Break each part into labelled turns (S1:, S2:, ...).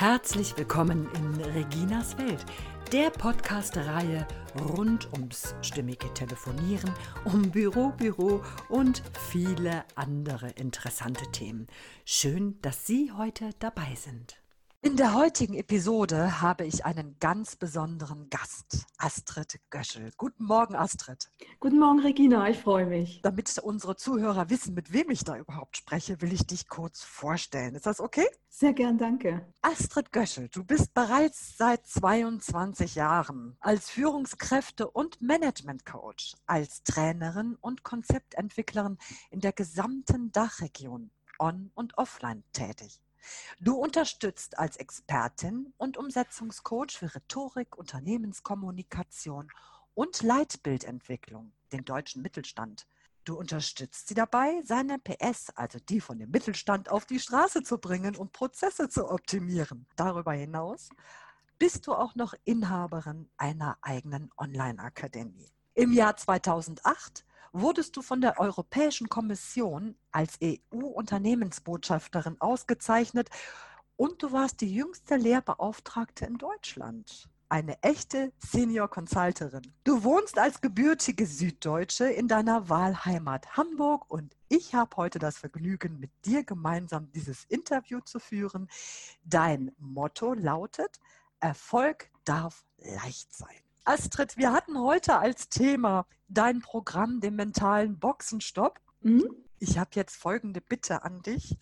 S1: Herzlich willkommen in Reginas Welt, der Podcast-Reihe rund ums stimmige Telefonieren, um Büro, Büro und viele andere interessante Themen. Schön, dass Sie heute dabei sind. In der heutigen Episode habe ich einen ganz besonderen Gast, Astrid Göschel. Guten Morgen, Astrid.
S2: Guten Morgen, Regina, ich freue mich.
S1: Damit unsere Zuhörer wissen, mit wem ich da überhaupt spreche, will ich dich kurz vorstellen. Ist das okay?
S2: Sehr gern, danke.
S1: Astrid Göschel, du bist bereits seit 22 Jahren als Führungskräfte- und Management-Coach, als Trainerin und Konzeptentwicklerin in der gesamten Dachregion on- und offline tätig. Du unterstützt als Expertin und Umsetzungscoach für Rhetorik, Unternehmenskommunikation und Leitbildentwicklung den deutschen Mittelstand. Du unterstützt sie dabei, seine PS, also die von dem Mittelstand, auf die Straße zu bringen und Prozesse zu optimieren. Darüber hinaus bist du auch noch Inhaberin einer eigenen Online-Akademie. Im Jahr 2008 wurdest du von der Europäischen Kommission als EU-Unternehmensbotschafterin ausgezeichnet und du warst die jüngste Lehrbeauftragte in Deutschland. Eine echte Senior Consulterin. Du wohnst als gebürtige Süddeutsche in deiner Wahlheimat Hamburg und ich habe heute das Vergnügen, mit dir gemeinsam dieses Interview zu führen. Dein Motto lautet, Erfolg darf leicht sein. Astrid, wir hatten heute als Thema dein Programm, den mentalen Boxenstopp. Mhm. Ich habe jetzt folgende Bitte an dich.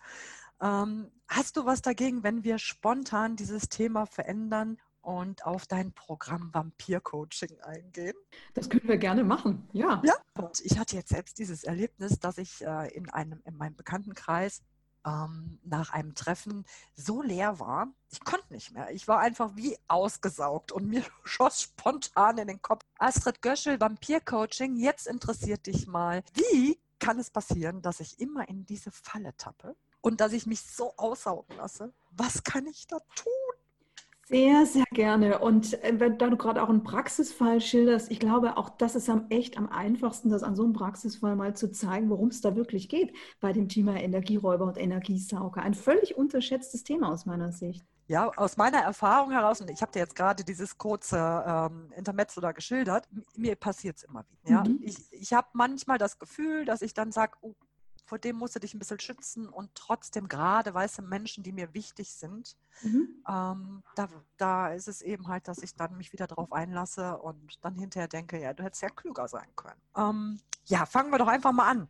S1: Ähm, hast du was dagegen, wenn wir spontan dieses Thema verändern und auf dein Programm Vampir-Coaching eingehen?
S2: Das können wir gerne machen, ja.
S1: Ja, und ich hatte jetzt selbst dieses Erlebnis, dass ich äh, in, einem, in meinem Bekanntenkreis ähm, nach einem Treffen so leer war, ich konnte nicht mehr. Ich war einfach wie ausgesaugt und mir schoss spontan in den Kopf. Astrid Göschel, Vampir-Coaching, jetzt interessiert dich mal, wie kann es passieren, dass ich immer in diese Falle tappe und dass ich mich so aussaugen lasse? Was kann ich da tun?
S2: Sehr, sehr gerne. Und äh, wenn, da du gerade auch einen Praxisfall schilderst, ich glaube, auch das ist am echt am einfachsten, das an so einem Praxisfall mal zu zeigen, worum es da wirklich geht bei dem Thema Energieräuber und Energiesauger. Ein völlig unterschätztes Thema aus meiner Sicht.
S1: Ja, aus meiner Erfahrung heraus, und ich habe dir jetzt gerade dieses kurze ähm, Intermezzo da geschildert, mir passiert es immer wieder. Ja? Mhm. Ich, ich habe manchmal das Gefühl, dass ich dann sage, oh, vor dem musst du dich ein bisschen schützen und trotzdem gerade weiße Menschen, die mir wichtig sind, mhm. ähm, da, da ist es eben halt, dass ich dann mich wieder drauf einlasse und dann hinterher denke, ja, du hättest ja klüger sein können. Ähm, ja, fangen wir doch einfach mal an.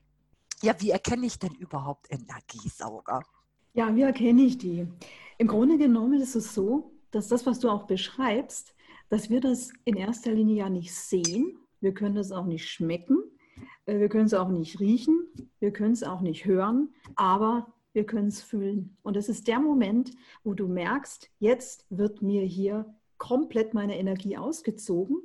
S1: Ja, wie erkenne ich denn überhaupt Energiesauger?
S2: Ja, wie erkenne ich die? Im Grunde genommen ist es so, dass das, was du auch beschreibst, dass wir das in erster Linie ja nicht sehen. Wir können das auch nicht schmecken. Äh, wir können es auch nicht riechen, wir können es auch nicht hören, aber wir können es fühlen. Und es ist der Moment, wo du merkst, jetzt wird mir hier komplett meine Energie ausgezogen.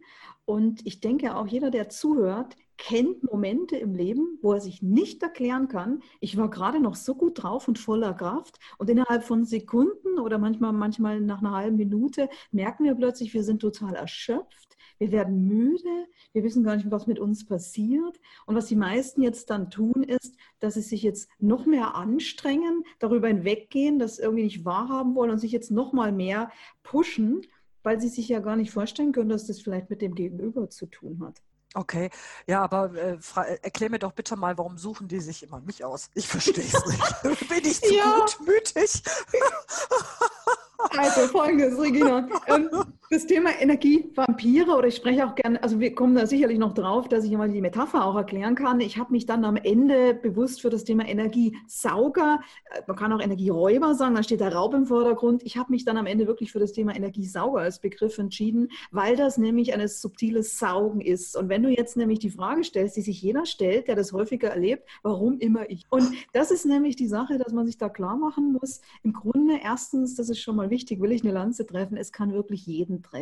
S2: Und ich denke auch jeder, der zuhört, kennt Momente im Leben, wo er sich nicht erklären kann, ich war gerade noch so gut drauf und voller Kraft und innerhalb von Sekunden oder manchmal, manchmal nach einer halben Minute merken wir plötzlich, wir sind total erschöpft, wir werden müde, wir wissen gar nicht, was mit uns passiert. Und was die meisten jetzt dann tun, ist, dass sie sich jetzt noch mehr anstrengen, darüber hinweggehen, das irgendwie nicht wahrhaben wollen und sich jetzt noch mal mehr pushen, weil sie sich ja gar nicht vorstellen können, dass das vielleicht mit dem Gegenüber zu tun hat.
S1: Okay, ja, aber äh, erklär mir doch bitte mal, warum suchen die sich immer mich aus? Ich verstehe es nicht. Bin ich zu ja. gutmütig?
S2: Also folgendes, Regina. Ähm, das Thema Energievampire, oder ich spreche auch gerne, also wir kommen da sicherlich noch drauf, dass ich mal die Metapher auch erklären kann. Ich habe mich dann am Ende bewusst für das Thema Energiesauger, äh, man kann auch Energieräuber sagen, da steht der Raub im Vordergrund. Ich habe mich dann am Ende wirklich für das Thema Energiesauger als Begriff entschieden, weil das nämlich ein subtiles Saugen ist. Und wenn du jetzt nämlich die Frage stellst, die sich jeder stellt, der das häufiger erlebt, warum immer ich? Und das ist nämlich die Sache, dass man sich da klar machen muss. Im Grunde erstens, das ist schon mal wichtig, will ich eine Lanze treffen, es kann wirklich jeden treffen.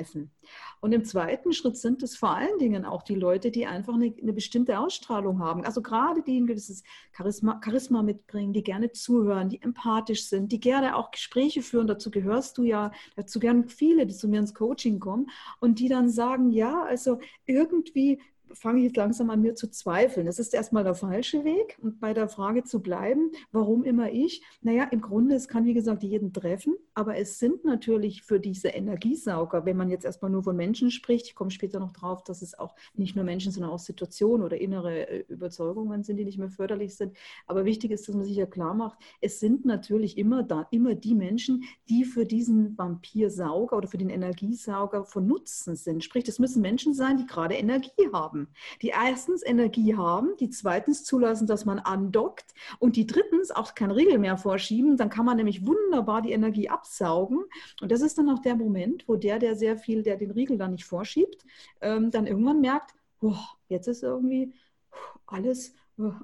S2: Und im zweiten Schritt sind es vor allen Dingen auch die Leute, die einfach eine, eine bestimmte Ausstrahlung haben. Also gerade die ein gewisses Charisma, Charisma mitbringen, die gerne zuhören, die empathisch sind, die gerne auch Gespräche führen. Dazu gehörst du ja, dazu gern viele, die zu mir ins Coaching kommen und die dann sagen, ja, also irgendwie fange ich jetzt langsam an mir zu zweifeln. Das ist erstmal der falsche Weg. Und bei der Frage zu bleiben, warum immer ich? Naja, im Grunde, es kann wie gesagt jeden treffen, aber es sind natürlich für diese Energiesauger, wenn man jetzt erstmal nur von Menschen spricht, ich komme später noch drauf, dass es auch nicht nur Menschen, sondern auch Situationen oder innere äh, Überzeugungen sind, die nicht mehr förderlich sind. Aber wichtig ist, dass man sich ja klar macht, es sind natürlich immer da, immer die Menschen, die für diesen Vampirsauger oder für den Energiesauger von Nutzen sind. Sprich, es müssen Menschen sein, die gerade Energie haben. Die erstens Energie haben, die zweitens zulassen, dass man andockt und die drittens auch kein Riegel mehr vorschieben. Dann kann man nämlich wunderbar die Energie absaugen. Und das ist dann auch der Moment, wo der, der sehr viel, der den Riegel dann nicht vorschiebt, ähm, dann irgendwann merkt, oh, jetzt ist irgendwie alles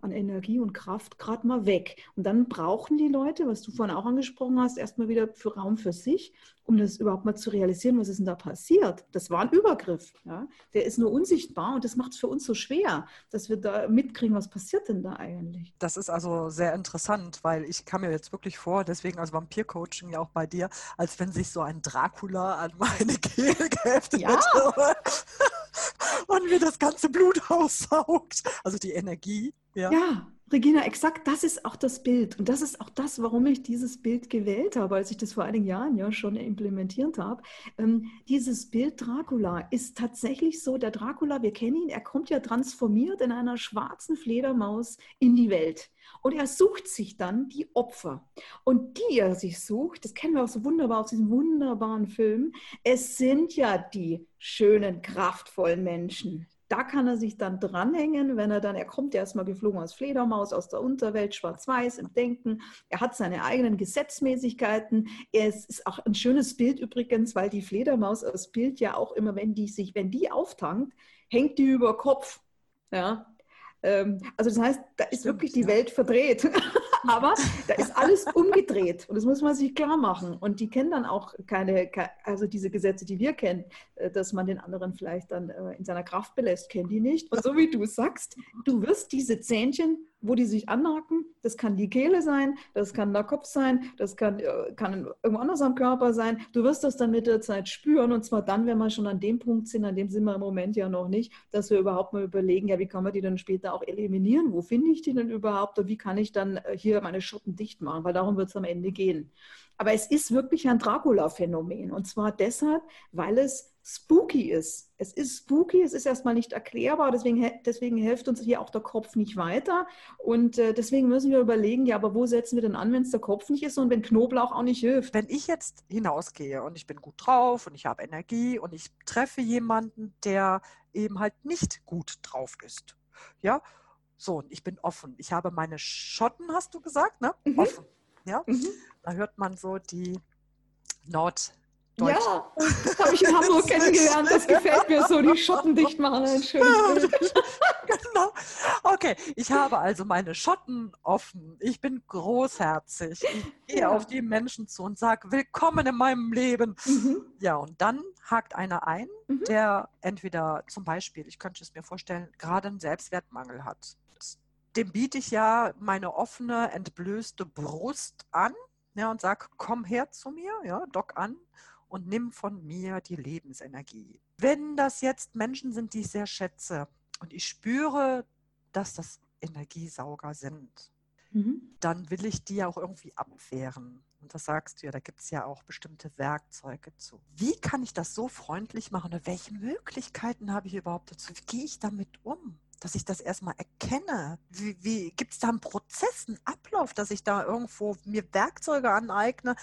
S2: an Energie und Kraft gerade mal weg. Und dann brauchen die Leute, was du vorhin auch angesprochen hast, erstmal wieder für Raum für sich, um das überhaupt mal zu realisieren, was ist denn da passiert. Das war ein Übergriff. Ja? Der ist nur unsichtbar und das macht es für uns so schwer, dass wir da mitkriegen, was passiert denn da eigentlich.
S1: Das ist also sehr interessant, weil ich kam mir jetzt wirklich vor, deswegen als Vampir-Coaching ja auch bei dir, als wenn sich so ein Dracula an meine Kehle geheftet ja. hätte mir das ganze Blut aussaugt. Also die Energie.
S2: Ja. ja, Regina, exakt das ist auch das Bild. Und das ist auch das, warum ich dieses Bild gewählt habe, als ich das vor einigen Jahren ja schon implementiert habe. Ähm, dieses Bild Dracula ist tatsächlich so, der Dracula, wir kennen ihn, er kommt ja transformiert in einer schwarzen Fledermaus in die Welt. Und er sucht sich dann die Opfer. Und die er sich sucht, das kennen wir auch so wunderbar aus diesem wunderbaren Film, es sind ja die schönen, kraftvollen Menschen, da kann er sich dann dranhängen, wenn er dann, er kommt erstmal geflogen aus Fledermaus, aus der Unterwelt, schwarz-weiß im Denken. Er hat seine eigenen Gesetzmäßigkeiten. Er ist, auch ein schönes Bild übrigens, weil die Fledermaus aus Bild ja auch immer, wenn die sich, wenn die auftankt, hängt die über Kopf. Ja, ähm, also das heißt, da ist wirklich die Welt verdreht. Aber da ist alles umgedreht und das muss man sich klar machen. Und die kennen dann auch keine, also diese Gesetze, die wir kennen, äh, dass man den anderen vielleicht dann äh, in seiner Kraft belässt, kennen die nicht. Und so wie du sagst, du wirst diese Zähnchen wo die sich anhaken. Das kann die Kehle sein, das kann der Kopf sein, das kann, äh, kann irgendwo anders am Körper sein. Du wirst das dann mit der Zeit spüren und zwar dann, wenn wir schon an dem Punkt sind, an dem sind wir im Moment ja noch nicht, dass wir überhaupt mal überlegen, ja, wie kann man die dann später auch eliminieren? Wo finde ich die denn überhaupt und wie kann ich dann äh, hier meine Schotten dicht machen? Weil darum wird es am Ende gehen. Aber es ist wirklich ein Dracula-Phänomen und zwar deshalb, weil es spooky ist. Es ist spooky, es ist erstmal nicht erklärbar, deswegen, deswegen hilft uns hier auch der Kopf nicht weiter. Und äh, deswegen müssen wir überlegen, ja, aber wo setzen wir denn an, wenn es der Kopf nicht ist und wenn Knoblauch auch nicht hilft?
S1: Wenn ich jetzt hinausgehe und ich bin gut drauf und ich habe Energie und ich treffe jemanden, der eben halt nicht gut drauf ist. Ja, so, ich bin offen. Ich habe meine Schotten, hast du gesagt, ne? Mhm. Offen. Ja, mhm. da hört man so die Nord
S2: Deutsch. Ja, das habe ich in Hamburg kennengelernt. Das gefällt mir so, die Schotten dicht machen. Ein schönes Bild.
S1: genau. Okay, ich habe also meine Schotten offen. Ich bin großherzig. Ich gehe ja. auf die Menschen zu und sage, willkommen in meinem Leben. Mhm. Ja, und dann hakt einer ein, mhm. der entweder zum Beispiel, ich könnte es mir vorstellen, gerade einen Selbstwertmangel hat. Dem biete ich ja meine offene, entblößte Brust an ja, und sage, komm her zu mir, ja, dock an und nimm von mir die Lebensenergie. Wenn das jetzt Menschen sind, die ich sehr schätze und ich spüre, dass das Energiesauger sind, mhm. dann will ich die ja auch irgendwie abwehren. Und das sagst du ja, da gibt es ja auch bestimmte Werkzeuge zu. Wie kann ich das so freundlich machen oder welche Möglichkeiten habe ich überhaupt dazu? Wie gehe ich damit um? Dass ich das erstmal erkenne. Wie, wie gibt es da einen Prozess, einen Ablauf, dass ich da irgendwo mir Werkzeuge aneigne,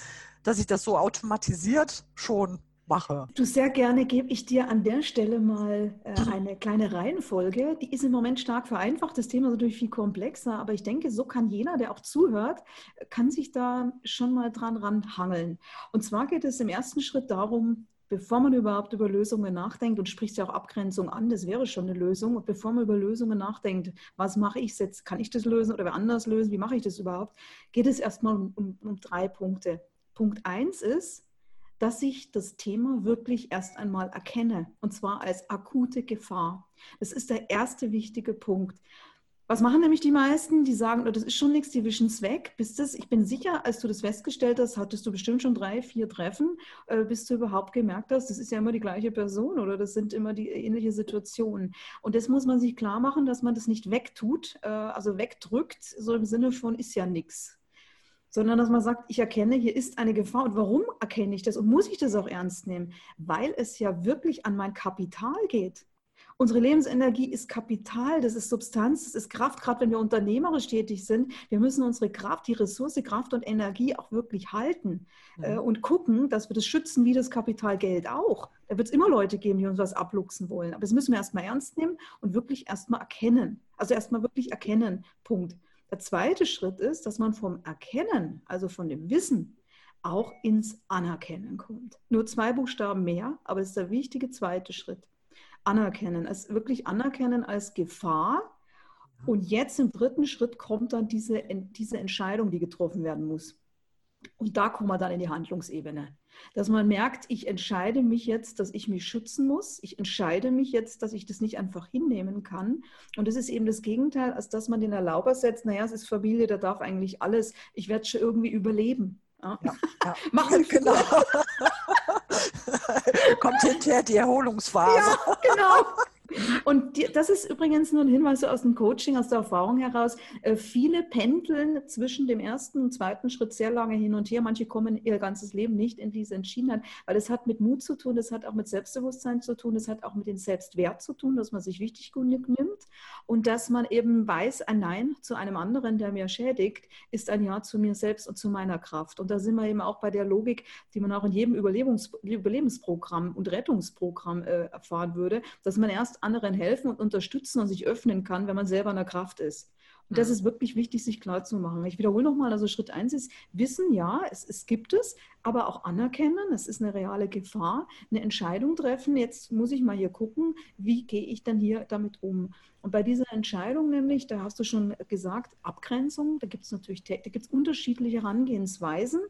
S1: dass ich das so automatisiert schon mache?
S2: Du sehr gerne gebe ich dir an der Stelle mal äh, eine kleine Reihenfolge. Die ist im Moment stark vereinfacht. Das Thema ist natürlich viel komplexer, aber ich denke, so kann jeder, der auch zuhört, kann sich da schon mal dran ranhangeln. Und zwar geht es im ersten Schritt darum, bevor man überhaupt über Lösungen nachdenkt und spricht ja auch Abgrenzung an, das wäre schon eine Lösung. Und bevor man über Lösungen nachdenkt, was mache ich jetzt, kann ich das lösen oder wer anders lösen, wie mache ich das überhaupt, geht es erstmal um, um, um drei Punkte. Punkt eins ist, dass ich das Thema wirklich erst einmal erkenne und zwar als akute Gefahr. Das ist der erste wichtige Punkt. Was machen nämlich die meisten? Die sagen, oh, das ist schon nichts, die wischen es weg. Bist das, ich bin sicher, als du das festgestellt hast, hattest du bestimmt schon drei, vier Treffen, äh, bis du überhaupt gemerkt hast, das ist ja immer die gleiche Person oder das sind immer die ähnliche Situationen. Und das muss man sich klar machen, dass man das nicht wegtut, äh, also wegdrückt, so im Sinne von ist ja nichts. Sondern dass man sagt, ich erkenne, hier ist eine Gefahr. Und warum erkenne ich das? Und muss ich das auch ernst nehmen? Weil es ja wirklich an mein Kapital geht. Unsere Lebensenergie ist Kapital, das ist Substanz, das ist Kraft, gerade wenn wir unternehmerisch tätig sind. Wir müssen unsere Kraft, die Ressource, Kraft und Energie auch wirklich halten äh, mhm. und gucken, dass wir das schützen wie das Kapital Geld auch. Da wird es immer Leute geben, die uns was abluchsen wollen. Aber das müssen wir erstmal ernst nehmen und wirklich erstmal erkennen. Also erstmal wirklich erkennen. Punkt. Der zweite Schritt ist, dass man vom Erkennen, also von dem Wissen, auch ins Anerkennen kommt. Nur zwei Buchstaben mehr, aber es ist der wichtige zweite Schritt anerkennen, es wirklich anerkennen als Gefahr. Und jetzt im dritten Schritt kommt dann diese, diese Entscheidung, die getroffen werden muss. Und da kommen wir dann in die Handlungsebene. Dass man merkt, ich entscheide mich jetzt, dass ich mich schützen muss. Ich entscheide mich jetzt, dass ich das nicht einfach hinnehmen kann. Und das ist eben das Gegenteil, als dass man den Erlauber setzt, naja, es ist Familie, da darf eigentlich alles. Ich werde schon irgendwie überleben. Ja. Ja, ja. Machen genau.
S1: Kommt hinterher die Erholungsphase.
S2: Ja, genau. Und die, das ist übrigens nur ein Hinweis aus dem Coaching, aus der Erfahrung heraus. Äh, viele pendeln zwischen dem ersten und zweiten Schritt sehr lange hin und her. Manche kommen ihr ganzes Leben nicht in diese Entschiedenheit, weil es hat mit Mut zu tun, es hat auch mit Selbstbewusstsein zu tun, es hat auch mit dem Selbstwert zu tun, dass man sich wichtig genug nimmt und dass man eben weiß, ein Nein zu einem anderen, der mir schädigt, ist ein Ja zu mir selbst und zu meiner Kraft. Und da sind wir eben auch bei der Logik, die man auch in jedem Überlebens Überlebensprogramm und Rettungsprogramm äh, erfahren würde, dass man erst anderen helfen und unterstützen und sich öffnen kann, wenn man selber in der Kraft ist. Und das mhm. ist wirklich wichtig, sich klar zu machen. Ich wiederhole nochmal, also Schritt eins ist Wissen, ja, es, es gibt es, aber auch anerkennen, es ist eine reale Gefahr, eine Entscheidung treffen. Jetzt muss ich mal hier gucken, wie gehe ich dann hier damit um. Und bei dieser Entscheidung nämlich, da hast du schon gesagt, Abgrenzung, da gibt es natürlich, da gibt es unterschiedliche Herangehensweisen,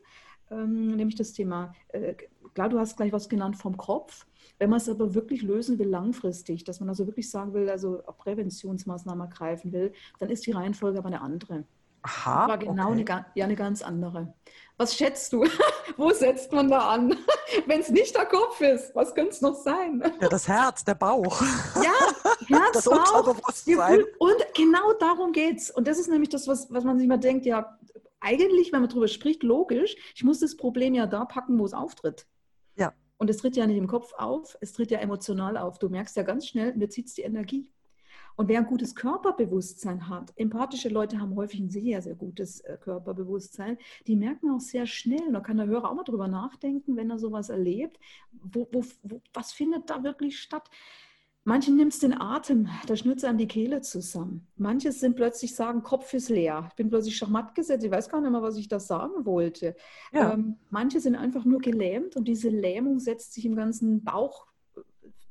S2: ähm, nämlich das Thema, äh, klar, du hast gleich was genannt vom Kopf. Wenn man es aber wirklich lösen will, langfristig, dass man also wirklich sagen will, also Präventionsmaßnahmen ergreifen will, dann ist die Reihenfolge aber eine andere.
S1: Aha.
S2: War genau okay. eine, ja, eine ganz andere. Was schätzt du? Wo setzt man da an? Wenn es nicht der Kopf ist, was könnte es noch sein?
S1: Ja, das Herz, der Bauch.
S2: Ja, Herz, das Bauch. Und genau darum geht es. Und das ist nämlich das, was, was man sich immer denkt, ja, eigentlich, wenn man darüber spricht, logisch, ich muss das Problem ja da packen, wo es auftritt.
S1: Ja.
S2: Und es tritt ja nicht im Kopf auf, es tritt ja emotional auf. Du merkst ja ganz schnell, mir zieht es die Energie. Und wer ein gutes Körperbewusstsein hat, empathische Leute haben häufig ein sehr, sehr gutes äh, Körperbewusstsein, die merken auch sehr schnell, da kann der Hörer auch mal drüber nachdenken, wenn er sowas erlebt, wo, wo, wo, was findet da wirklich statt? Manche nimmt es den Atem, da schnürt an die Kehle zusammen. Manche sind plötzlich sagen, Kopf ist leer. Ich bin plötzlich schachmatt gesetzt, ich weiß gar nicht mehr, was ich da sagen wollte. Ja. Ähm, manche sind einfach nur gelähmt und diese Lähmung setzt sich im ganzen Bauch äh,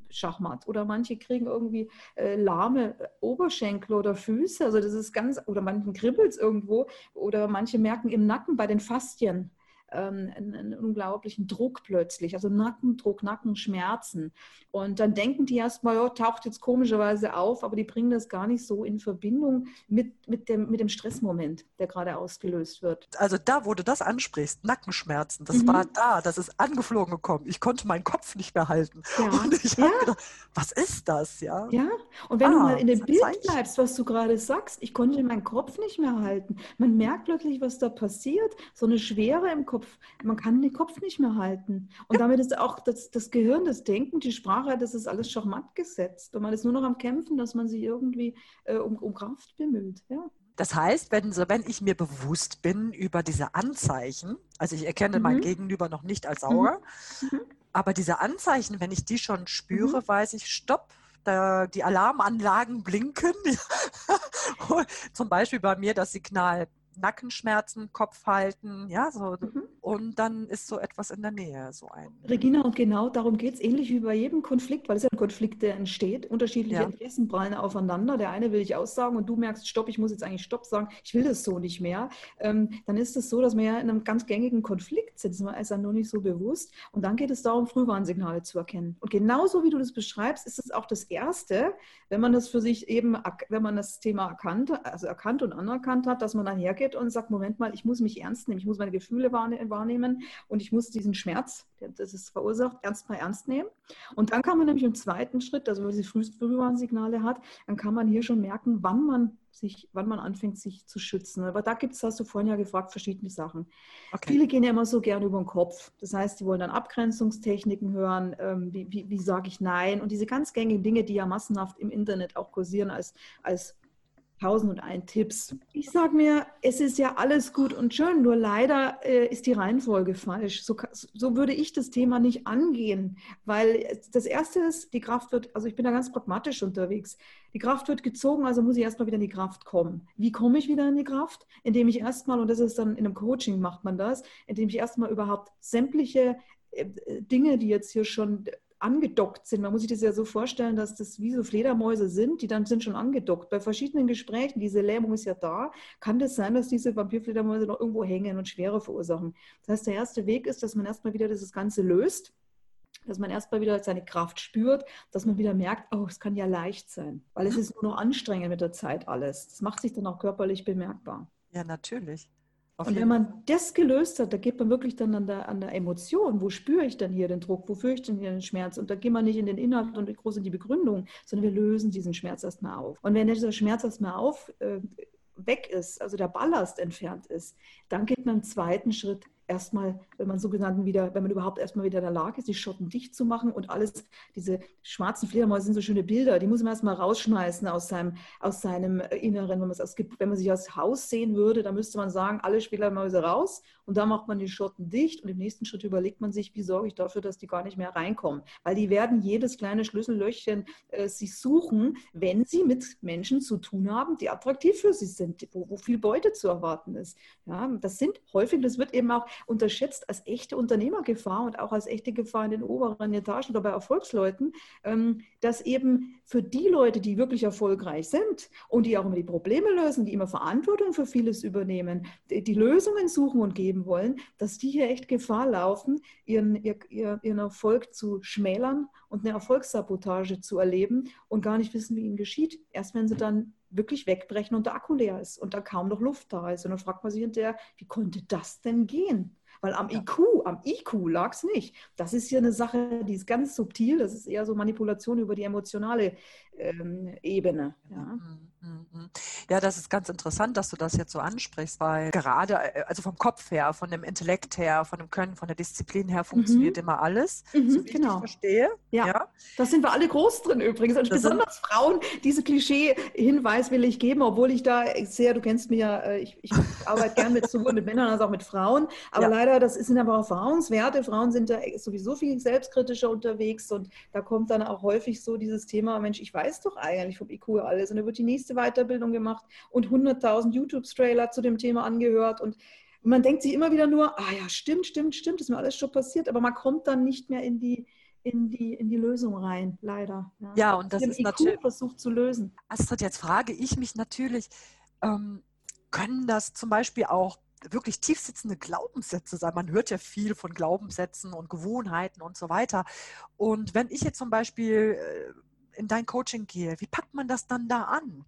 S2: Schachmatt. Oder manche kriegen irgendwie äh, lahme Oberschenkel oder Füße. Also das ist ganz, oder manchen kribbelt es irgendwo. Oder manche merken im Nacken bei den Faszien ähm, einen, einen, unglaublichen Druck plötzlich, also Nackendruck, Nackenschmerzen. Und dann denken die erstmal, oh, taucht jetzt komischerweise auf, aber die bringen das gar nicht so in Verbindung mit, mit, dem, mit dem Stressmoment, der gerade ausgelöst wird.
S1: Also da, wo du das ansprichst, Nackenschmerzen, das mhm. war da, das ist angeflogen gekommen. Ich konnte meinen Kopf nicht mehr halten. Ja. Und ich ja. habe gedacht, was ist das? Ja,
S2: ja. Und wenn ah, du mal in dem Bild bleibst, was du gerade sagst, ich konnte meinen Kopf nicht mehr halten. Man merkt plötzlich, was da passiert, so eine Schwere im Kopf. Man kann den Kopf nicht mehr halten. Und damit ist auch das, das Gehirn, das Denken, die Sprache, das ist alles schachmatt gesetzt. Und man ist nur noch am Kämpfen, dass man sich irgendwie äh, um, um Kraft bemüht. Ja.
S1: Das heißt, wenn, so, wenn ich mir bewusst bin über diese Anzeichen, also ich erkenne mhm. mein Gegenüber noch nicht als Auge, mhm. mhm. aber diese Anzeichen, wenn ich die schon spüre, mhm. weiß ich, stopp, da, die Alarmanlagen blinken. Zum Beispiel bei mir das Signal Nackenschmerzen, Kopf halten, ja, so. Mhm. Und dann ist so etwas in der Nähe, so ein.
S2: Regina, und genau darum geht es, ähnlich wie bei jedem Konflikt, weil es ja ein Konflikt, der entsteht. Unterschiedliche ja. Interessen prallen aufeinander. Der eine will dich aussagen und du merkst, stopp, ich muss jetzt eigentlich Stopp sagen, ich will das so nicht mehr. Ähm, dann ist es so, dass wir ja in einem ganz gängigen Konflikt sitzen, man ist ja nur nicht so bewusst. Und dann geht es darum, Frühwarnsignale zu erkennen. Und genauso wie du das beschreibst, ist es auch das Erste, wenn man das für sich eben, wenn man das Thema erkannt, also erkannt und anerkannt hat, dass man dann hergeht und sagt, Moment mal, ich muss mich ernst nehmen, ich muss meine Gefühle wahrnehmen und ich muss diesen Schmerz, der das ist verursacht, ernst mal ernst nehmen. Und dann kann man nämlich im zweiten Schritt, also wenn man die Frühwarnsignale hat, dann kann man hier schon merken, wann man sich, wann man anfängt, sich zu schützen. Aber da gibt es, hast du vorhin ja gefragt, verschiedene Sachen. Okay. Viele gehen ja immer so gerne über den Kopf. Das heißt, die wollen dann Abgrenzungstechniken hören, ähm, wie, wie, wie sage ich Nein und diese ganz gängigen Dinge, die ja massenhaft im Internet auch kursieren als, als tausend und ein Tipps. Ich sage mir, es ist ja alles gut und schön, nur leider äh, ist die Reihenfolge falsch. So, so, würde ich das Thema nicht angehen, weil das Erste ist, die Kraft wird, also ich bin da ganz pragmatisch unterwegs. Die Kraft wird gezogen, also muss ich erstmal wieder in die Kraft kommen. Wie komme ich wieder in die Kraft? Indem ich erstmal, und das ist dann in einem Coaching macht man das, indem ich erstmal überhaupt sämtliche äh, Dinge, die jetzt hier schon angedockt sind. Man muss sich das ja so vorstellen, dass das wie so Fledermäuse sind, die dann sind schon angedockt. Bei verschiedenen Gesprächen, diese Lähmung ist ja da, kann das sein, dass diese Vampirfledermäuse noch irgendwo hängen und Schwere verursachen. Das heißt, der erste Weg ist, dass man erstmal wieder das Ganze löst, dass man erstmal wieder seine Kraft spürt, dass man wieder merkt, oh, es kann ja leicht sein, weil es ist nur noch anstrengend mit der Zeit alles. Das macht sich dann auch körperlich bemerkbar.
S1: Ja, natürlich.
S2: Auf und wenn man das gelöst hat, da geht man wirklich dann an der, an der Emotion. Wo spüre ich denn hier den Druck? Wo führe ich denn hier den Schmerz? Und da gehen wir nicht in den Inhalt und groß in die Begründung, sondern wir lösen diesen Schmerz erstmal auf. Und wenn dieser Schmerz erstmal auf, äh, weg ist, also der Ballast entfernt ist, dann geht man im zweiten Schritt erstmal, wenn man sogenannten wieder, wenn man überhaupt erstmal wieder in der Lage ist, die Schotten dicht zu machen und alles, diese schwarzen Fledermäuse sind so schöne Bilder, die muss man erstmal rausschmeißen aus seinem, aus seinem Inneren. Wenn man, es wenn man sich als Haus sehen würde, dann müsste man sagen, alle Fledermäuse raus und dann macht man die Schotten dicht und im nächsten Schritt überlegt man sich, wie sorge ich dafür, dass die gar nicht mehr reinkommen. Weil die werden jedes kleine Schlüssellöchchen äh, sich suchen, wenn sie mit Menschen zu tun haben, die attraktiv für sie sind, wo, wo viel Beute zu erwarten ist. Ja, das sind häufig, das wird eben auch unterschätzt als echte Unternehmergefahr und auch als echte Gefahr in den oberen Etagen oder bei Erfolgsleuten, ähm, dass eben für die Leute, die wirklich erfolgreich sind und die auch immer die Probleme lösen, die immer Verantwortung für vieles übernehmen, die Lösungen suchen und geben wollen, dass die hier echt Gefahr laufen, ihren, ihr, ihren Erfolg zu schmälern und eine Erfolgssabotage zu erleben und gar nicht wissen, wie ihnen geschieht. Erst wenn sie dann wirklich wegbrechen und der Akku leer ist und da kaum noch Luft da ist. Und dann fragt man sich hinterher, wie konnte das denn gehen? Weil am. IQ, am IQ lag es nicht. Das ist hier eine Sache, die ist ganz subtil. Das ist eher so Manipulation über die emotionale ähm, Ebene. Ja.
S1: Mhm. Ja, das ist ganz interessant, dass du das jetzt so ansprichst, weil gerade, äh, also vom Kopf her, von dem Intellekt her, von dem Können, von der Disziplin her funktioniert mhm. immer alles,
S2: mhm, so wie genau. ich verstehe. Ja. ja. da sind wir alle groß drin übrigens. Und das besonders Frauen, diese Klischee-Hinweis will ich geben, obwohl ich da sehr, du kennst mich ja, äh, ich, ich arbeite gern mit sowohl mit Männern als auch mit Frauen, aber ja. leider, das sind aber Erfahrungswerte. Frauen sind da sowieso viel selbstkritischer unterwegs und da kommt dann auch häufig so dieses Thema, Mensch, ich weiß weiß doch eigentlich vom IQ alles. Und dann wird die nächste Weiterbildung gemacht und 100.000 YouTube-Trailer zu dem Thema angehört. Und man denkt sich immer wieder nur, ah ja, stimmt, stimmt, stimmt, das ist mir alles schon passiert. Aber man kommt dann nicht mehr in die, in die, in die Lösung rein, leider.
S1: Ja, ja und das ist IQ natürlich
S2: versucht zu lösen.
S1: Astrid, jetzt frage ich mich natürlich, ähm, können das zum Beispiel auch wirklich tiefsitzende Glaubenssätze sein. Man hört ja viel von Glaubenssätzen und Gewohnheiten und so weiter. Und wenn ich jetzt zum Beispiel äh, in dein Coaching gehe, wie packt man das dann da an?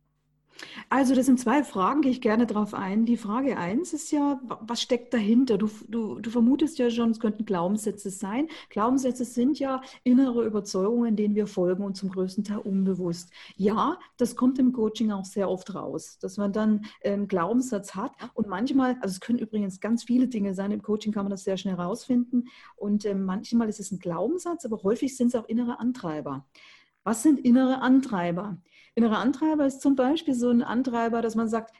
S2: Also das sind zwei Fragen, gehe ich gerne darauf ein. Die Frage eins ist ja, was steckt dahinter? Du, du, du vermutest ja schon, es könnten Glaubenssätze sein. Glaubenssätze sind ja innere Überzeugungen, denen wir folgen und zum größten Teil unbewusst. Ja, das kommt im Coaching auch sehr oft raus, dass man dann einen ähm, Glaubenssatz hat und manchmal, also es können übrigens ganz viele Dinge sein, im Coaching kann man das sehr schnell rausfinden und äh, manchmal ist es ein Glaubenssatz, aber häufig sind es auch innere Antreiber. Was sind innere Antreiber? Innere Antreiber ist zum Beispiel so ein Antreiber, dass man sagt,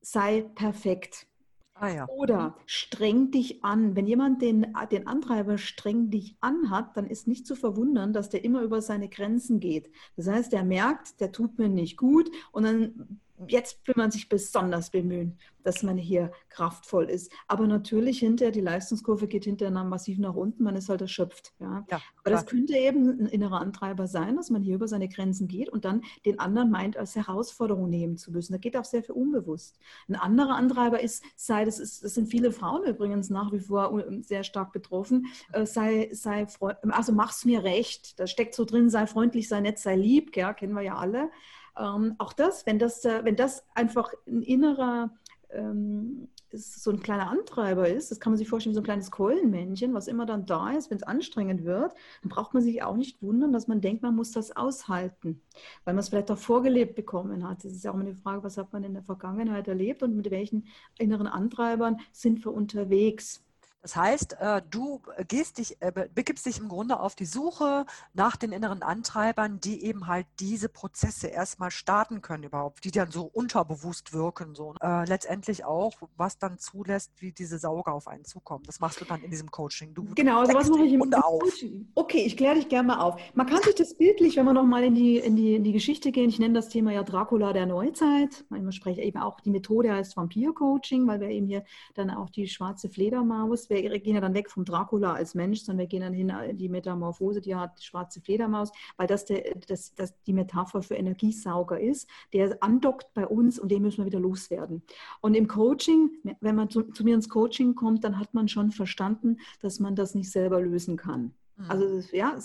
S2: sei perfekt. Ah, ja. Oder streng dich an. Wenn jemand den, den Antreiber streng dich an hat, dann ist nicht zu verwundern, dass der immer über seine Grenzen geht. Das heißt, der merkt, der tut mir nicht gut und dann jetzt will man sich besonders bemühen, dass man hier kraftvoll ist. Aber natürlich hinterher, die Leistungskurve geht hinterher massiv nach unten, man ist halt erschöpft. Ja. ja Aber das könnte eben ein innerer Antreiber sein, dass man hier über seine Grenzen geht und dann den anderen meint, als Herausforderung nehmen zu müssen. Da geht auch sehr viel unbewusst. Ein anderer Antreiber ist, sei, das, ist, das sind viele Frauen übrigens nach wie vor sehr stark betroffen, äh, sei, sei, also mach's mir recht. Da steckt so drin, sei freundlich, sei nett, sei lieb, ja, kennen wir ja alle. Ähm, auch das, wenn das, äh, wenn das einfach ein innerer ähm, so ein kleiner Antreiber ist, das kann man sich vorstellen wie so ein kleines Keulenmännchen, was immer dann da ist, wenn es anstrengend wird, dann braucht man sich auch nicht wundern, dass man denkt, man muss das aushalten, weil man es vielleicht auch vorgelebt bekommen hat. Das ist ja auch immer eine Frage, was hat man in der Vergangenheit erlebt und mit welchen inneren Antreibern sind wir unterwegs.
S1: Das heißt, äh, du gehst dich, äh, begibst dich im Grunde auf die Suche nach den inneren Antreibern, die eben halt diese Prozesse erstmal starten können überhaupt, die dann so unterbewusst wirken. So. Äh, letztendlich auch, was dann zulässt, wie diese Sauger auf einen zukommen. Das machst du dann in diesem Coaching. Du
S2: genau, also was mache ich im, im Coaching? Okay, ich kläre dich gerne mal auf. Man kann sich das bildlich, wenn wir nochmal in die, in, die, in die Geschichte gehen, ich nenne das Thema ja Dracula der Neuzeit. Spreche ich eben auch, die Methode heißt Vampir-Coaching, weil wir eben hier dann auch die schwarze Fledermaus wir gehen ja dann weg vom Dracula als Mensch, sondern wir gehen dann hin in die Metamorphose, die hat die schwarze Fledermaus, weil das, der, das, das die Metapher für Energiesauger ist, der andockt bei uns und den müssen wir wieder loswerden. Und im Coaching, wenn man zu, zu mir ins Coaching kommt, dann hat man schon verstanden, dass man das nicht selber lösen kann. Also mhm. ja,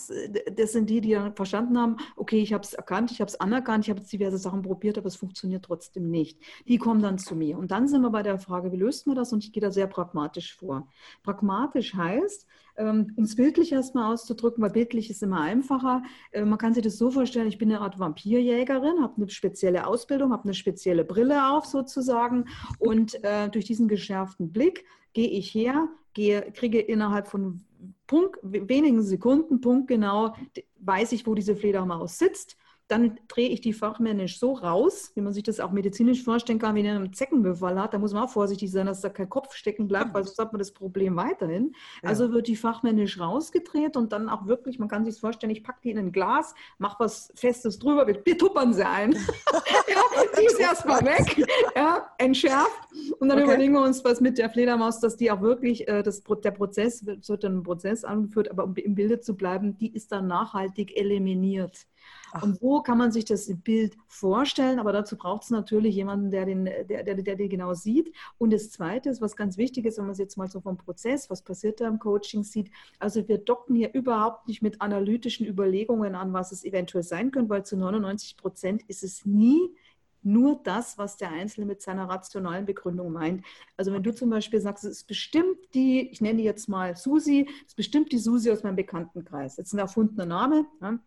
S2: das sind die, die dann verstanden haben, okay, ich habe es erkannt, ich habe es anerkannt, ich habe diverse Sachen probiert, aber es funktioniert trotzdem nicht. Die kommen dann zu mir. Und dann sind wir bei der Frage, wie löst man das? Und ich gehe da sehr pragmatisch vor. Pragmatisch heißt, ähm, um es bildlich erstmal auszudrücken, weil bildlich ist immer einfacher. Äh, man kann sich das so vorstellen, ich bin eine Art Vampirjägerin, habe eine spezielle Ausbildung, habe eine spezielle Brille auf sozusagen und äh, durch diesen geschärften Blick gehe ich her, gehe, kriege innerhalb von Punkt, wenigen Sekunden, punktgenau, weiß ich, wo diese Fledermaus sitzt dann drehe ich die fachmännisch so raus, wie man sich das auch medizinisch vorstellen kann, wie in einem Zeckenbefall hat. Da muss man auch vorsichtig sein, dass da kein Kopf stecken bleibt, weil sonst hat man das Problem weiterhin. Ja. Also wird die fachmännisch rausgedreht und dann auch wirklich, man kann sich vorstellen, ich packe die in ein Glas, mache was Festes drüber, wir, wir tuppern sie ein. ja, die ist erstmal weg, ja, entschärft. Und dann okay. überlegen wir uns, was mit der Fledermaus, dass die auch wirklich, äh, das, der Prozess, wird ein Prozess angeführt, aber um im Bilde zu bleiben, die ist dann nachhaltig eliminiert. Ach. Und wo kann man sich das Bild vorstellen? Aber dazu braucht es natürlich jemanden, der den, der, der, der den genau sieht. Und das Zweite ist, was ganz wichtig ist, wenn man es jetzt mal so vom Prozess, was passiert da im Coaching sieht. Also wir docken hier überhaupt nicht mit analytischen Überlegungen an, was es eventuell sein könnte, weil zu 99 Prozent ist es nie nur das, was der Einzelne mit seiner rationalen Begründung meint. Also wenn du zum Beispiel sagst, es ist bestimmt die, ich nenne die jetzt mal Susi, es ist bestimmt die Susi aus meinem Bekanntenkreis. Jetzt ein erfundener Name. Ja? Mhm.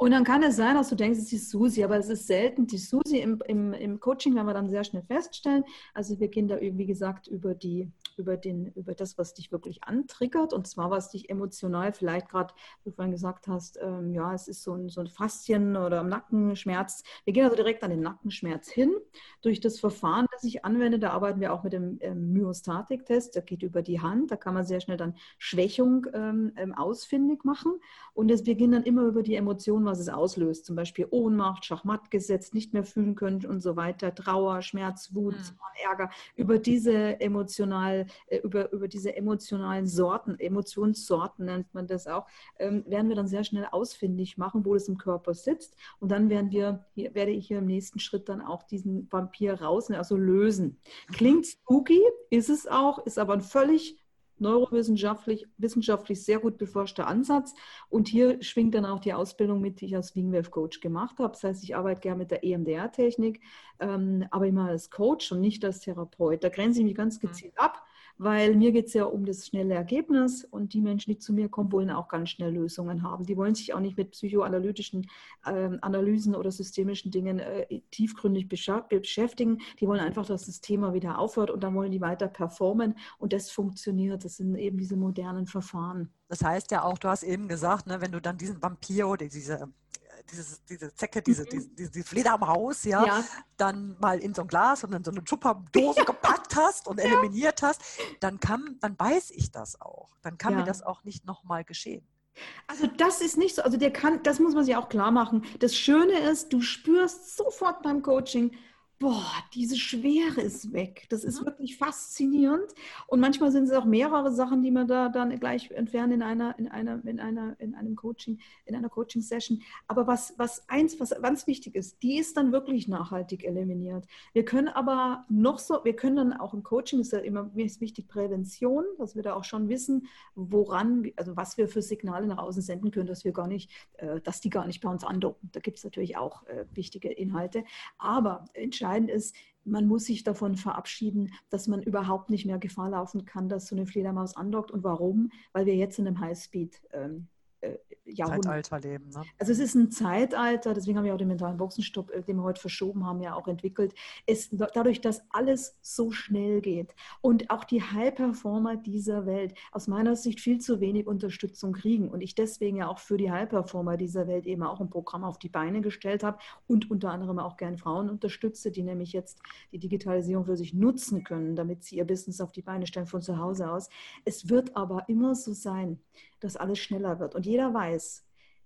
S2: Und dann kann es sein, dass du denkst, es ist Susi, aber es ist selten die Susi. Im, im, Im Coaching werden wir dann sehr schnell feststellen. Also wir gehen da, wie gesagt, über, die, über, den, über das, was dich wirklich antriggert und zwar, was dich emotional vielleicht gerade, wie du vorhin gesagt hast, ähm, ja, es ist so ein, so ein Faszien oder Nackenschmerz. Wir gehen also direkt an den Nackenschmerz hin. Durch das Verfahren, das ich anwende, da arbeiten wir auch mit dem ähm, Myostatik-Test. Der geht über die Hand. Da kann man sehr schnell dann Schwächung ähm, ähm ausfindig machen. Und wir gehen dann immer über die Emotionen, was es auslöst. Zum Beispiel Ohnmacht, Schachmatt gesetzt, nicht mehr fühlen können und so weiter, Trauer, Schmerz, Wut, mhm. Ärger. Über diese emotional, über, über diese emotionalen Sorten, Emotionssorten nennt man das auch, ähm, werden wir dann sehr schnell ausfindig machen, wo das im Körper sitzt. Und dann werden wir, hier, werde ich hier im nächsten Schritt dann auch diesen Vampir raus, also lösen. Klingt spooky, ist es auch, ist aber ein völlig neurowissenschaftlich wissenschaftlich sehr gut beforschter Ansatz. Und hier schwingt dann auch die Ausbildung mit, die ich als Wingwave Coach gemacht habe. Das heißt, ich arbeite gerne mit der EMDR-Technik, ähm, aber immer als Coach und nicht als Therapeut. Da grenze ich mich ganz gezielt ab weil mir geht es ja um das schnelle Ergebnis und die Menschen, die zu mir kommen, wollen auch ganz schnell Lösungen haben. Die wollen sich auch nicht mit psychoanalytischen äh, Analysen oder systemischen Dingen äh, tiefgründig beschäftigen. Die wollen einfach, dass das Thema wieder aufhört und dann wollen die weiter performen und das funktioniert. Das sind eben diese modernen Verfahren.
S1: Das heißt ja auch, du hast eben gesagt, ne, wenn du dann diesen Vampir oder diese dieses, diese Zecke, diese, mhm. diese, diese Fledermaus, ja, ja, dann mal in so ein Glas und in so eine Tupperdose gepackt hast und eliminiert hast, dann kann, dann weiß ich das auch. Dann kann ja. mir das auch nicht nochmal geschehen.
S2: Also das ist nicht so, also der kann, das muss man sich auch klar machen. Das Schöne ist, du spürst sofort beim Coaching, boah, diese Schwere ist weg. Das ist wirklich faszinierend. Und manchmal sind es auch mehrere Sachen, die man da dann gleich entfernen in einer, in einer, in einer, in einem Coaching, in einer Coaching-Session. Aber was, was eins, was ganz wichtig ist, die ist dann wirklich nachhaltig eliminiert. Wir können aber noch so, wir können dann auch im Coaching, ist ja immer mir ist wichtig, Prävention, dass wir da auch schon wissen, woran, also was wir für Signale nach außen senden können, dass wir gar nicht, äh, dass die gar nicht bei uns andocken. Da gibt es natürlich auch äh, wichtige Inhalte. Aber entscheidend entscheidend ist, man muss sich davon verabschieden, dass man überhaupt nicht mehr Gefahr laufen kann, dass so eine Fledermaus andockt. Und warum? Weil wir jetzt in einem Highspeed
S1: äh, Zeitalter leben. Ne?
S2: Also es ist ein Zeitalter, deswegen haben wir auch den mentalen Boxenstopp, äh, den wir heute verschoben haben, ja auch entwickelt. Es, dadurch, dass alles so schnell geht und auch die High-Performer dieser Welt aus meiner Sicht viel zu wenig Unterstützung kriegen und ich deswegen ja auch für die High-Performer dieser Welt eben auch ein Programm auf die Beine gestellt habe und unter anderem auch gern Frauen unterstütze, die nämlich jetzt die Digitalisierung für sich nutzen können, damit sie ihr Business auf die Beine stellen von zu Hause aus. Es wird aber immer so sein, dass alles schneller wird. Und jeder weiß,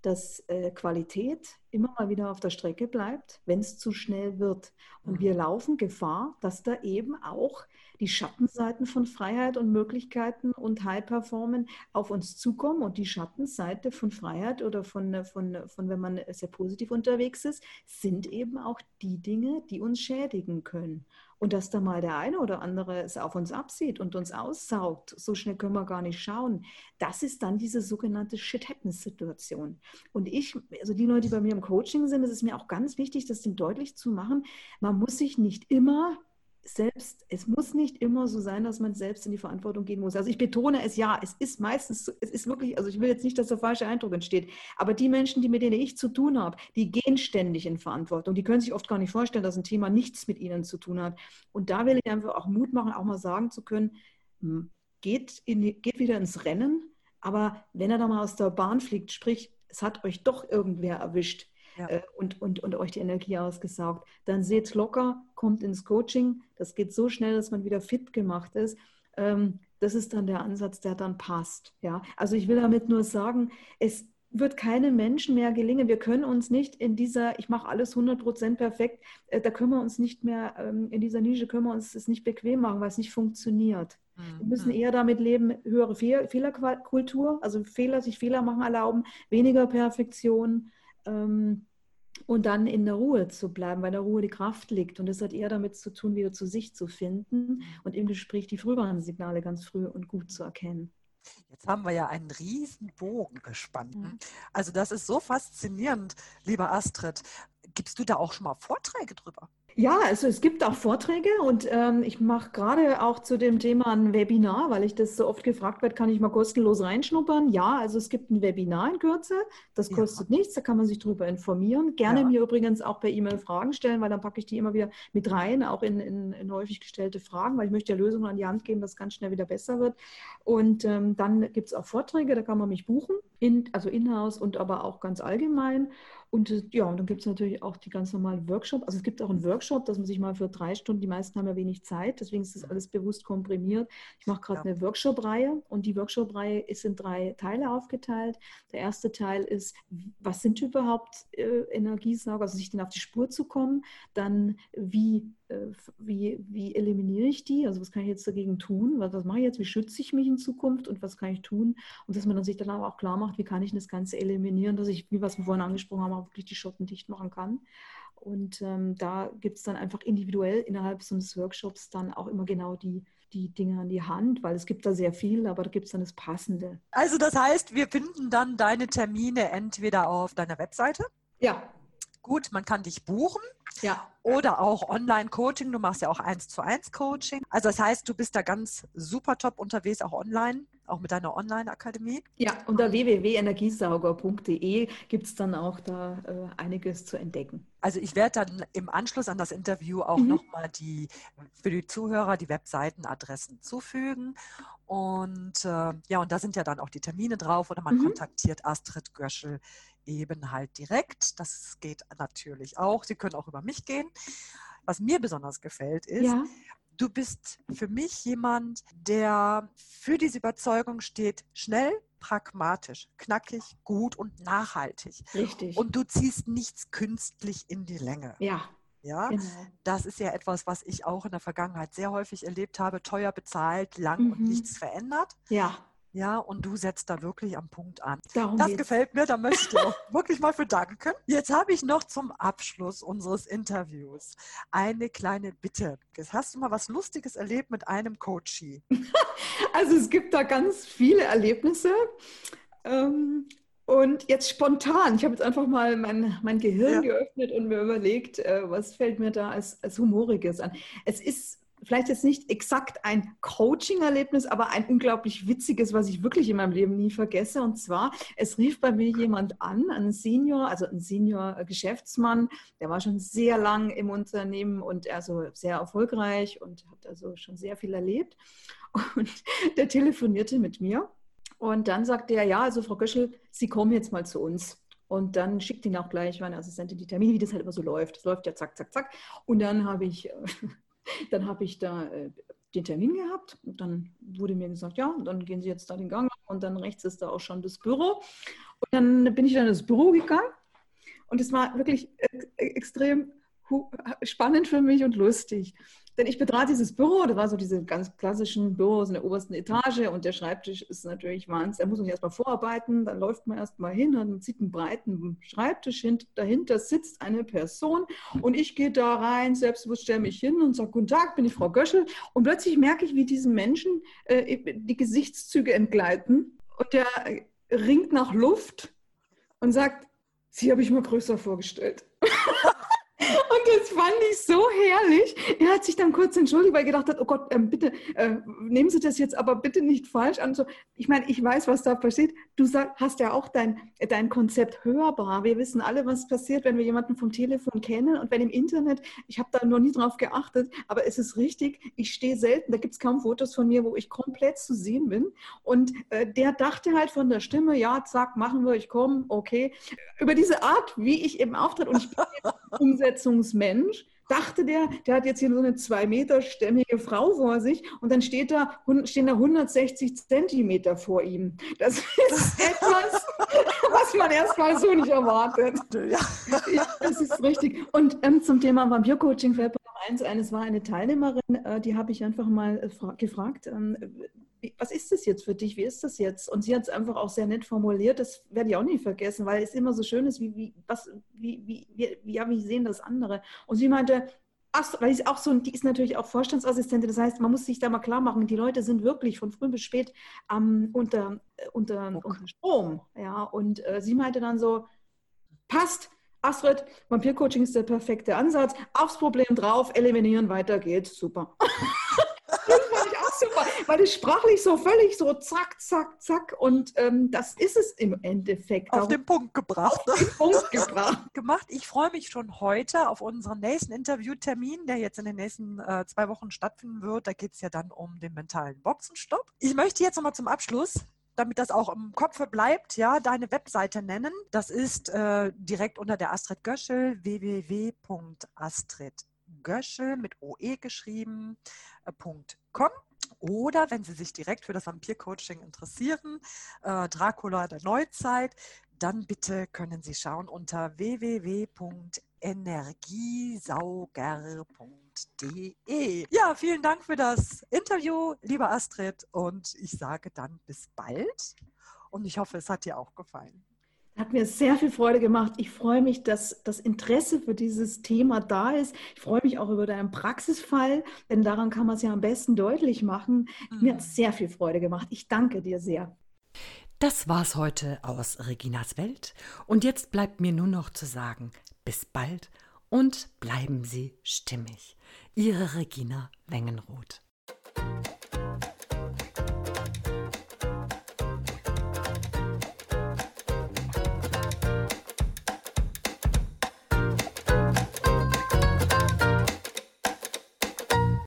S2: dass äh, Qualität immer mal wieder auf der Strecke bleibt, wenn es zu schnell wird. Und wir mhm. laufen Gefahr, dass da eben auch die Schattenseiten von Freiheit und Möglichkeiten und High Performance auf uns zukommen. Und die Schattenseite von Freiheit oder von, von, von, wenn man sehr positiv unterwegs ist, sind eben auch die Dinge, die uns schädigen können. Und dass da mal der eine oder andere es auf uns absieht und uns aussaugt, so schnell können wir gar nicht schauen. Das ist dann diese sogenannte Shit-Happens-Situation. Und ich, also die Leute, die bei mir im Coaching sind, es ist mir auch ganz wichtig, das denen deutlich zu machen, man muss sich nicht immer selbst, es muss nicht immer so sein, dass man selbst in die Verantwortung gehen muss. Also ich betone es ja, es ist meistens, es ist wirklich, also ich will jetzt nicht, dass der falsche Eindruck entsteht, aber die Menschen, die mit denen ich zu tun habe, die gehen ständig in Verantwortung. Die können sich oft gar nicht vorstellen, dass ein Thema nichts mit ihnen zu tun hat. Und da will ich einfach auch Mut machen, auch mal sagen zu können, hm, geht, in, geht wieder ins Rennen, aber wenn er da mal aus der Bahn fliegt, sprich, es hat euch doch irgendwer erwischt, ja. äh, und, und, und euch die Energie ausgesaugt. Dann seht locker, kommt ins Coaching. Das geht so schnell, dass man wieder fit gemacht ist. Ähm, das ist dann der Ansatz, der dann passt. Ja? Also ich will damit nur sagen, es wird keinem Menschen mehr gelingen. Wir können uns nicht in dieser, ich mache alles 100% perfekt, äh, da können wir uns nicht mehr, ähm, in dieser Nische können wir uns es nicht bequem machen, weil es nicht funktioniert. Mhm. Wir müssen eher damit leben, höhere Fehlerkultur, also Fehler, sich Fehler machen erlauben, weniger Perfektion, ähm, und dann in der Ruhe zu bleiben, weil in der Ruhe die Kraft liegt. Und das hat eher damit zu tun, wieder zu sich zu finden und im Gespräch die Frühwarnsignale ganz früh und gut zu erkennen.
S1: Jetzt haben wir ja einen riesen Bogen gespannt. Mhm. Also das ist so faszinierend, lieber Astrid. Gibst du da auch schon mal Vorträge drüber?
S2: Ja, also es gibt auch Vorträge und ähm, ich mache gerade auch zu dem Thema ein Webinar, weil ich das so oft gefragt werde, kann ich mal kostenlos reinschnuppern? Ja, also es gibt ein Webinar in Kürze, das kostet ja. nichts, da kann man sich darüber informieren. Gerne ja. mir übrigens auch per E-Mail Fragen stellen, weil dann packe ich die immer wieder mit rein, auch in, in, in, häufig gestellte Fragen, weil ich möchte ja Lösungen an die Hand geben, dass es ganz schnell wieder besser wird. Und ähm, dann gibt es auch Vorträge, da kann man mich buchen, in, also in-house und aber auch ganz allgemein. Und äh, ja, und dann gibt es natürlich auch die ganz normalen Workshops. Also es gibt auch einen Workshop, dass man sich mal für drei Stunden, die meisten haben ja wenig Zeit, deswegen ist das alles bewusst komprimiert. Ich mache gerade ja. eine Workshop-Reihe und die Workshop-Reihe ist in drei Teile aufgeteilt. Der erste Teil ist, was sind überhaupt äh, Energiesauger, also sich denen auf die Spur zu kommen. Dann, wie äh, wie, wie eliminiere ich die? Also was kann ich jetzt dagegen tun? Was, was mache ich jetzt? Wie schütze ich mich in Zukunft und was kann ich tun? Und dass man dann sich dann auch klar macht, wie kann ich das Ganze eliminieren, dass ich, wie was wir vorhin angesprochen haben, auch wirklich die Schotten dicht machen kann. Und ähm, da gibt es dann einfach individuell innerhalb so eines Workshops dann auch immer genau die, die Dinge an die Hand, weil es gibt da sehr viel, aber da gibt es dann das Passende.
S1: Also das heißt, wir finden dann deine Termine entweder auf deiner Webseite.
S2: Ja.
S1: Gut, man kann dich buchen.
S2: Ja.
S1: Oder auch Online-Coaching. Du machst ja auch eins zu eins Coaching. Also das heißt, du bist da ganz super top unterwegs, auch online, auch mit deiner Online-Akademie.
S2: Ja, unter www.energiesauger.de gibt es dann auch da äh, einiges zu entdecken.
S1: Also ich werde dann im Anschluss an das Interview auch mhm. nochmal die für die Zuhörer die Webseitenadressen zufügen. Und äh, ja, und da sind ja dann auch die Termine drauf oder man mhm. kontaktiert Astrid Göschel eben halt direkt. Das geht natürlich auch. Sie können auch über mich gehen. Was mir besonders gefällt ist, ja. Du bist für mich jemand, der für diese Überzeugung steht, schnell, pragmatisch, knackig, gut und nachhaltig.
S2: Richtig.
S1: Und du ziehst nichts künstlich in die Länge.
S2: Ja.
S1: Ja, genau. das ist ja etwas, was ich auch in der Vergangenheit sehr häufig erlebt habe. Teuer bezahlt, lang mhm. und nichts verändert.
S2: Ja.
S1: Ja, und du setzt da wirklich am Punkt an. Darum das geht's. gefällt mir, da möchte ich dir auch wirklich mal für danken. Jetzt habe ich noch zum Abschluss unseres Interviews eine kleine Bitte. Hast du mal was Lustiges erlebt mit einem Coachie?
S2: Also es gibt da ganz viele Erlebnisse. Ähm, und jetzt spontan, ich habe jetzt einfach mal mein, mein Gehirn ja. geöffnet und mir überlegt, äh, was fällt mir da als, als Humoriges an. Es ist vielleicht jetzt nicht exakt ein Coaching-Erlebnis, aber ein unglaublich witziges, was ich wirklich in meinem Leben nie vergesse. Und zwar, es rief bei mir jemand an, ein Senior, also ein Senior-Geschäftsmann, der war schon sehr lang im Unternehmen und also sehr erfolgreich und hat also schon sehr viel erlebt. Und der telefonierte mit mir. Und dann sagte er, ja, also Frau Göschel, Sie kommen jetzt mal zu uns. Und dann schickt ihn auch gleich meine Assistentin die Termine, wie das halt immer so läuft. Es läuft ja zack, zack, zack. Und dann habe ich Dann habe ich da äh, den Termin gehabt und dann wurde mir gesagt, ja, dann gehen Sie jetzt da den Gang und dann rechts ist da auch schon das Büro. Und dann bin ich dann ins Büro gegangen und es war wirklich äh, extrem spannend für mich und lustig. Denn ich betrat dieses Büro, da war so diese ganz klassischen Büros in der obersten Etage und der Schreibtisch ist natürlich Wahnsinn. Da muss man erstmal vorarbeiten, dann läuft man erstmal hin und sieht einen breiten Schreibtisch. Dahinter sitzt eine Person und ich gehe da rein, selbstbewusst stelle mich hin und sage, guten Tag, bin ich Frau Göschel. Und plötzlich merke ich, wie diesen Menschen äh, die Gesichtszüge entgleiten und der ringt nach Luft und sagt, Sie habe ich mir größer vorgestellt. Und das fand ich so herrlich. Er hat sich dann kurz entschuldigt, weil er gedacht hat, oh Gott, ähm, bitte äh, nehmen Sie das jetzt aber bitte nicht falsch an. So, ich meine, ich weiß, was da passiert. Du sag, hast ja auch dein, dein Konzept hörbar. Wir wissen alle, was passiert, wenn wir jemanden vom Telefon kennen und wenn im Internet, ich habe da noch nie drauf geachtet, aber es ist richtig, ich stehe selten, da gibt es kaum Fotos von mir, wo ich komplett zu sehen bin. Und äh, der dachte halt von der Stimme, ja, zack, machen wir, ich komme, okay. Über diese Art, wie ich eben auftritt und ich bin Umsetzungsmensch, dachte der, der hat jetzt hier so eine zwei Meter stämmige Frau vor sich und dann steht da, stehen da 160 Zentimeter vor ihm. Das ist etwas, was man erstmal so nicht erwartet. Ja. Das ist richtig. Und ähm, zum Thema Vampir-Coaching fällt mir eins ein, es war eine Teilnehmerin, äh, die habe ich einfach mal äh, gefragt, ähm, was ist das jetzt für dich? Wie ist das jetzt? Und sie hat es einfach auch sehr nett formuliert. Das werde ich auch nie vergessen, weil es immer so schön ist, wie, wie, was, wie, wie, wie, ja, wie sehen das andere? Und sie meinte, ach, weil sie auch so, die ist natürlich auch Vorstandsassistentin. Das heißt, man muss sich da mal klar machen, die Leute sind wirklich von früh bis spät ähm, unter, äh, unter, okay. unter Strom. Ja, und äh, sie meinte dann so, passt, Astrid, Vampircoaching ist der perfekte Ansatz. Aufs Problem drauf, eliminieren, weiter geht's. Super. weil es sprachlich so völlig so zack, zack, zack und ähm, das ist es im Endeffekt.
S1: Auf den Punkt gebracht.
S2: Auf den Punkt gebracht.
S1: gemacht. Ich freue mich schon heute auf unseren nächsten Interviewtermin, der jetzt in den nächsten äh, zwei Wochen stattfinden wird. Da geht es ja dann um den mentalen Boxenstopp. Ich möchte jetzt nochmal zum Abschluss damit das auch im Kopf bleibt, ja, deine Webseite nennen. Das ist äh, direkt unter der Astrid Göschel, www.astridgöschel mit OE geschrieben, äh, .com. Oder wenn Sie sich direkt für das Vampir-Coaching interessieren, äh, Dracula der Neuzeit, dann bitte können Sie schauen unter www.energiesauger.de. Ja, vielen Dank für das Interview, liebe Astrid, und ich sage dann bis bald. Und ich hoffe, es hat dir auch gefallen.
S2: Hat mir sehr viel Freude gemacht. Ich freue mich, dass das Interesse für dieses Thema da ist. Ich freue mich auch über deinen Praxisfall, denn daran kann man es ja am besten deutlich machen. Mhm. Mir hat es sehr viel Freude gemacht. Ich danke dir sehr.
S1: Das war's heute aus Reginas Welt. Und jetzt bleibt mir nur noch zu sagen, bis bald und bleiben Sie stimmig. Ihre Regina Wengenroth.